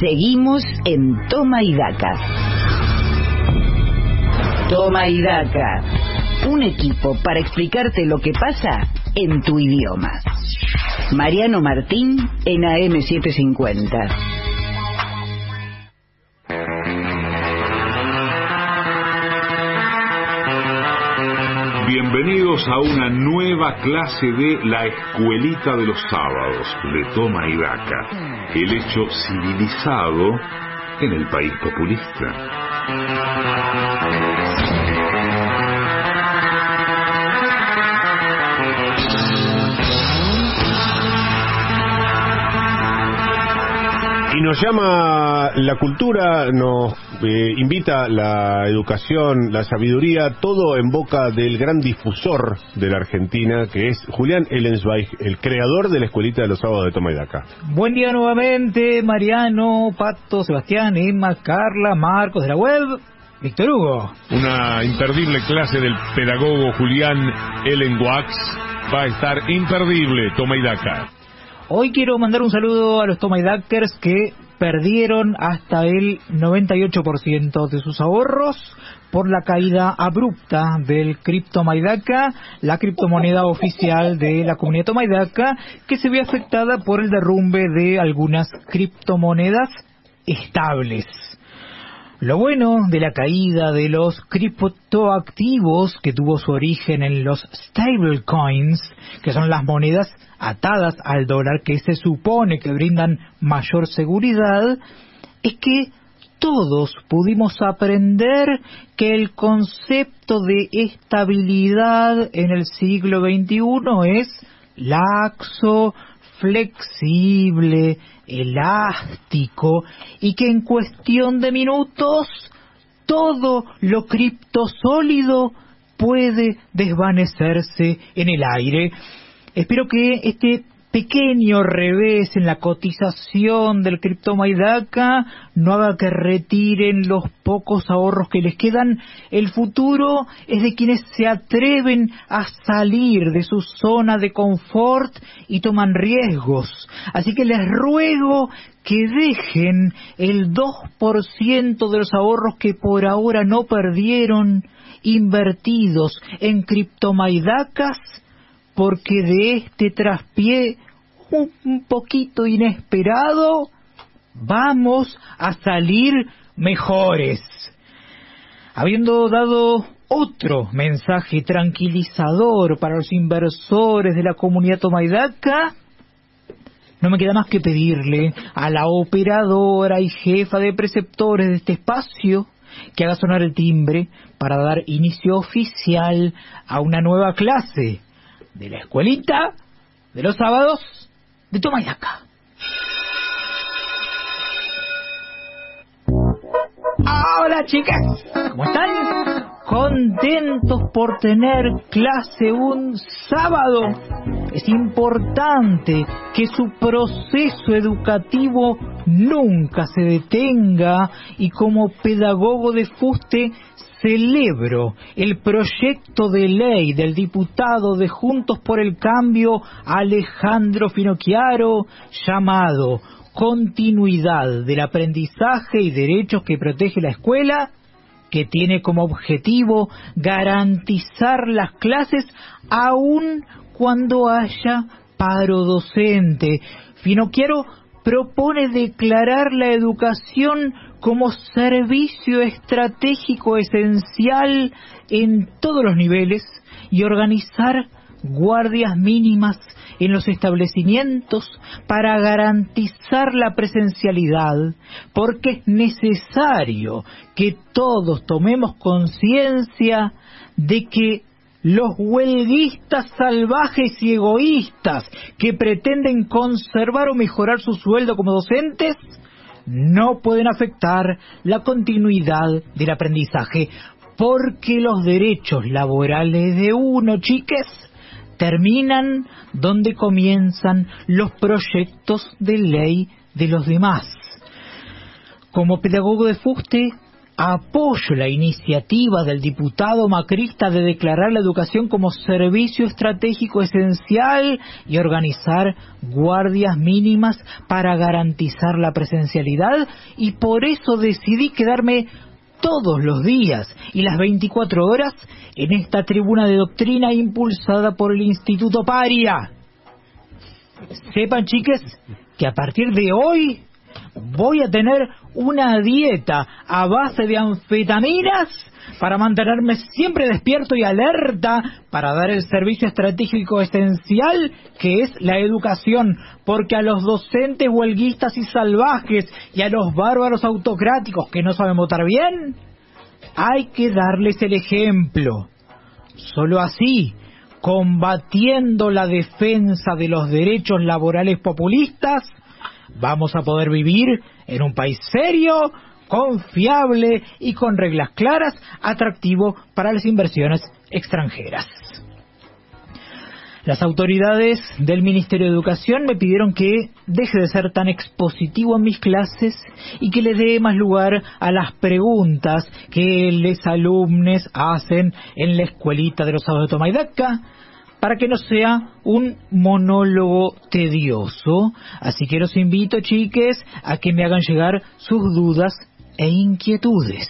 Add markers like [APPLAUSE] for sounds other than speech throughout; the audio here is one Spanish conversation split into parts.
Seguimos en Toma y Daca. Toma y Daca. Un equipo para explicarte lo que pasa en tu idioma. Mariano Martín en AM750. Bienvenidos a una nueva clase de La Escuelita de los Sábados de Toma y Daca, el hecho civilizado en el país populista. Y nos llama la cultura, nos eh, invita la educación, la sabiduría, todo en boca del gran difusor de la Argentina, que es Julián Ellensweig, el creador de la Escuelita de los Sábados de Toma y Daca. Buen día nuevamente, Mariano, Pato, Sebastián, Emma, Carla, Marcos de la web. Víctor Hugo. Una imperdible clase del pedagogo Julián Ellenwax va a estar imperdible, Toma y Daca. Hoy quiero mandar un saludo a los Tomaidakers que perdieron hasta el 98% de sus ahorros por la caída abrupta del cripto Maidaka, la criptomoneda oficial de la comunidad Tomaidaka, que se ve afectada por el derrumbe de algunas criptomonedas estables. Lo bueno de la caída de los criptoactivos que tuvo su origen en los stablecoins, que son las monedas atadas al dólar que se supone que brindan mayor seguridad, es que todos pudimos aprender que el concepto de estabilidad en el siglo XXI es laxo, flexible, elástico y que en cuestión de minutos todo lo criptosólido puede desvanecerse en el aire. Espero que este pequeño revés en la cotización del criptomaidaka no haga que retiren los pocos ahorros que les quedan. El futuro es de quienes se atreven a salir de su zona de confort y toman riesgos. Así que les ruego que dejen el 2% de los ahorros que por ahora no perdieron invertidos en criptomaidakas porque de este traspié un poquito inesperado vamos a salir mejores. Habiendo dado otro mensaje tranquilizador para los inversores de la comunidad Tomaidaca, no me queda más que pedirle a la operadora y jefa de preceptores de este espacio que haga sonar el timbre para dar inicio oficial a una nueva clase de la escuelita de los sábados de Toma Hola chicas, ¿cómo están? Contentos por tener clase un sábado. Es importante que su proceso educativo nunca se detenga y como pedagogo de fuste celebro el proyecto de ley del diputado de Juntos por el Cambio Alejandro Finocchiaro llamado Continuidad del aprendizaje y derechos que protege la escuela que tiene como objetivo garantizar las clases aun cuando haya paro docente. Finocchiaro propone declarar la educación como servicio estratégico esencial en todos los niveles y organizar guardias mínimas en los establecimientos para garantizar la presencialidad, porque es necesario que todos tomemos conciencia de que los huelguistas salvajes y egoístas que pretenden conservar o mejorar su sueldo como docentes no pueden afectar la continuidad del aprendizaje porque los derechos laborales de uno, chiques, terminan donde comienzan los proyectos de ley de los demás. Como pedagogo de fuste, apoyo la iniciativa del diputado macrista de declarar la educación como servicio estratégico esencial y organizar guardias mínimas para garantizar la presencialidad y por eso decidí quedarme todos los días y las 24 horas en esta tribuna de doctrina impulsada por el Instituto Paria. Sepan, chiques, que a partir de hoy voy a tener una dieta a base de anfetaminas para mantenerme siempre despierto y alerta para dar el servicio estratégico esencial que es la educación, porque a los docentes huelguistas y salvajes y a los bárbaros autocráticos que no saben votar bien, hay que darles el ejemplo. Solo así, combatiendo la defensa de los derechos laborales populistas, vamos a poder vivir en un país serio, confiable y con reglas claras, atractivo para las inversiones extranjeras. Las autoridades del Ministerio de Educación me pidieron que deje de ser tan expositivo en mis clases y que le dé más lugar a las preguntas que los alumnos hacen en la escuelita de los sábados de Tomaidaca para que no sea un monólogo tedioso. Así que los invito, chiques, a que me hagan llegar sus dudas e inquietudes.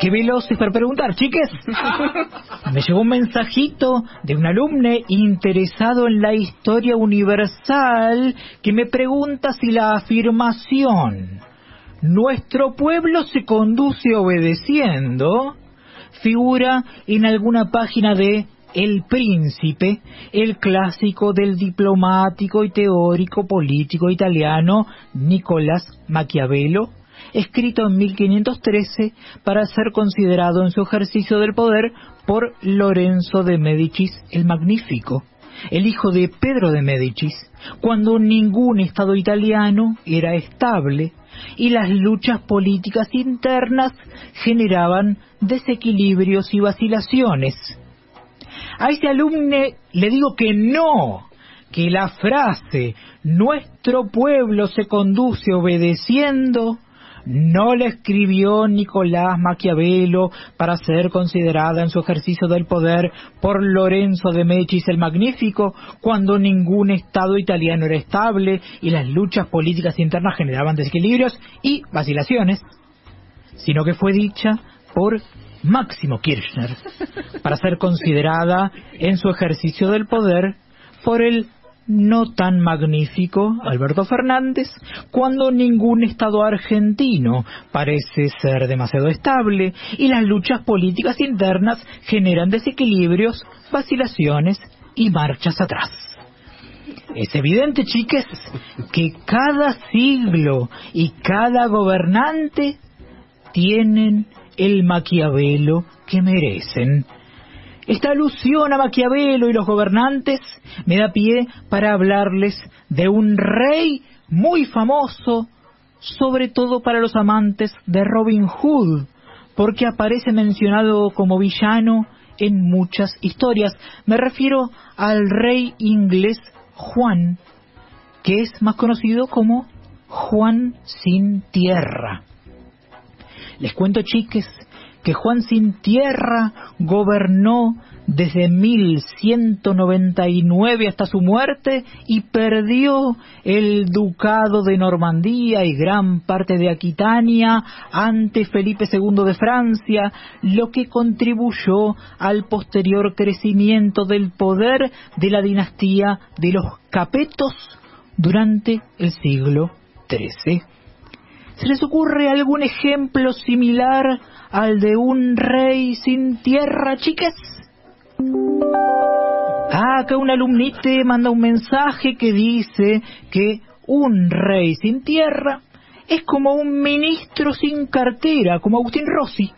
Qué veloces para preguntar, chiques. [LAUGHS] Me llegó un mensajito de un alumne interesado en la historia universal que me pregunta si la afirmación nuestro pueblo se conduce obedeciendo figura en alguna página de El Príncipe, el clásico del diplomático y teórico político italiano Nicolás Maquiavelo, escrito en 1513 para ser considerado en su ejercicio del poder por Lorenzo de Médicis el Magnífico, el hijo de Pedro de Médicis, cuando ningún Estado italiano era estable y las luchas políticas internas generaban desequilibrios y vacilaciones. A ese alumne le digo que no, que la frase nuestro pueblo se conduce obedeciendo no la escribió Nicolás Maquiavelo para ser considerada en su ejercicio del poder por Lorenzo de Médicis el Magnífico, cuando ningún Estado italiano era estable y las luchas políticas internas generaban desequilibrios y vacilaciones, sino que fue dicha por Máximo Kirchner para ser considerada en su ejercicio del poder por el no tan magnífico Alberto Fernández cuando ningún Estado argentino parece ser demasiado estable y las luchas políticas internas generan desequilibrios, vacilaciones y marchas atrás. Es evidente, chiques, que cada siglo y cada gobernante tienen el Maquiavelo que merecen esta alusión a Maquiavelo y los gobernantes me da pie para hablarles de un rey muy famoso, sobre todo para los amantes de Robin Hood, porque aparece mencionado como villano en muchas historias. Me refiero al rey inglés Juan, que es más conocido como Juan sin tierra. Les cuento, chiques, que Juan sin tierra gobernó desde 1199 hasta su muerte y perdió el ducado de Normandía y gran parte de Aquitania ante Felipe II de Francia, lo que contribuyó al posterior crecimiento del poder de la dinastía de los Capetos durante el siglo XIII. ¿Se les ocurre algún ejemplo similar al de un rey sin tierra, chicas? Ah, acá un alumnite manda un mensaje que dice que un rey sin tierra es como un ministro sin cartera, como Agustín Rossi.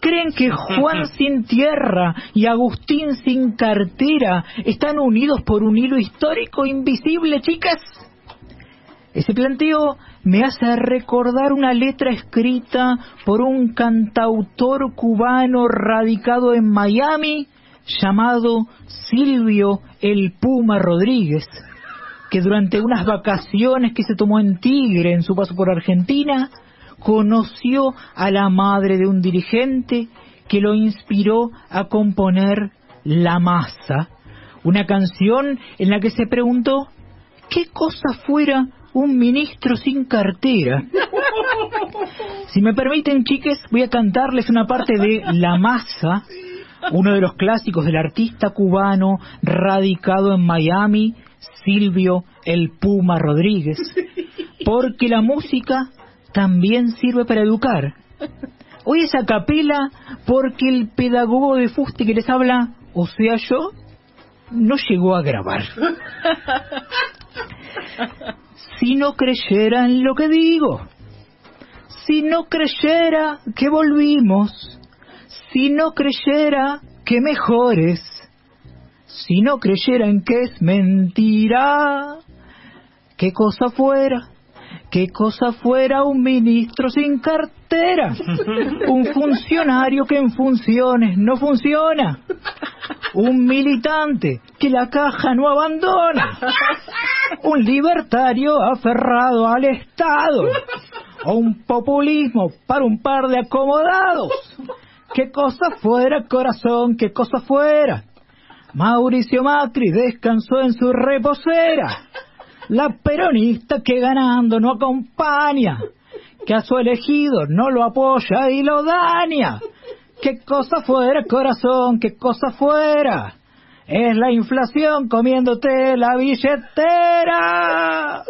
¿Creen que Juan [LAUGHS] sin tierra y Agustín sin cartera están unidos por un hilo histórico invisible, chicas? Ese planteo me hace recordar una letra escrita por un cantautor cubano radicado en Miami llamado Silvio el Puma Rodríguez, que durante unas vacaciones que se tomó en Tigre en su paso por Argentina, conoció a la madre de un dirigente que lo inspiró a componer La Masa, una canción en la que se preguntó qué cosa fuera un ministro sin cartera. Si me permiten, chiques, voy a cantarles una parte de La Masa, uno de los clásicos del artista cubano radicado en Miami, Silvio el Puma Rodríguez, porque la música también sirve para educar. Hoy es a capela porque el pedagogo de fuste que les habla, o sea yo, no llegó a grabar. Si no creyera en lo que digo, si no creyera que volvimos, si no creyera que mejores, si no creyera en que es mentira, qué cosa fuera, qué cosa fuera un ministro sin cartera, [LAUGHS] un funcionario que en funciones no funciona, un militante que la caja no abandona, [LAUGHS] un libertario aferrado al Estado, o un populismo para un par de acomodados. ¿Qué cosa fuera, corazón? ¿Qué cosa fuera? Mauricio Macri descansó en su reposera. La peronista que ganando no acompaña, que a su elegido no lo apoya y lo daña. ¿Qué cosa fuera, corazón? ¿Qué cosa fuera? Es la inflación comiéndote la billetera.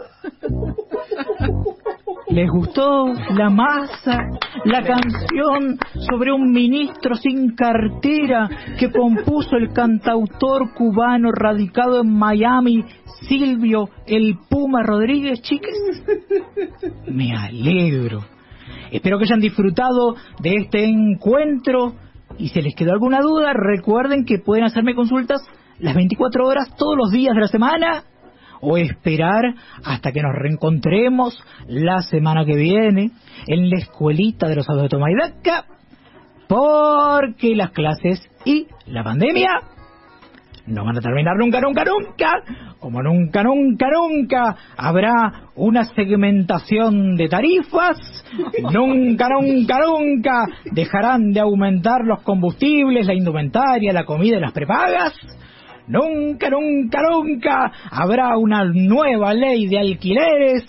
¿Les gustó la masa, la canción sobre un ministro sin cartera que compuso el cantautor cubano radicado en Miami, Silvio el Puma Rodríguez, chiques? Me alegro. Espero que hayan disfrutado de este encuentro y si les quedó alguna duda, recuerden que pueden hacerme consultas las 24 horas todos los días de la semana o esperar hasta que nos reencontremos la semana que viene en la escuelita de los adultos de Tomaidaca, porque las clases y la pandemia no van a terminar nunca, nunca, nunca. Como nunca, nunca, nunca habrá una segmentación de tarifas, [LAUGHS] nunca, nunca, nunca dejarán de aumentar los combustibles, la indumentaria, la comida y las prepagas. Nunca, nunca, nunca habrá una nueva ley de alquileres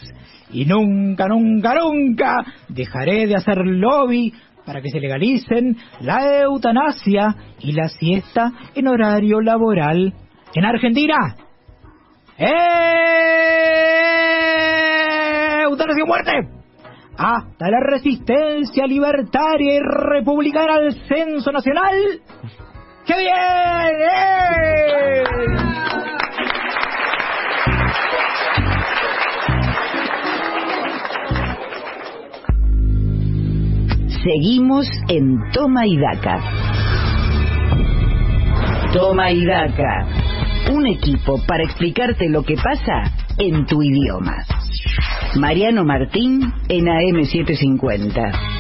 y nunca, nunca, nunca dejaré de hacer lobby para que se legalicen la eutanasia y la siesta en horario laboral en Argentina. ¡Eutanasia muerte! Hasta la resistencia libertaria y republicana al censo nacional. ¡Qué bien! ¡Eh! Seguimos en Toma y Daca. Toma y Daca. Un equipo para explicarte lo que pasa en tu idioma. Mariano Martín en AM750.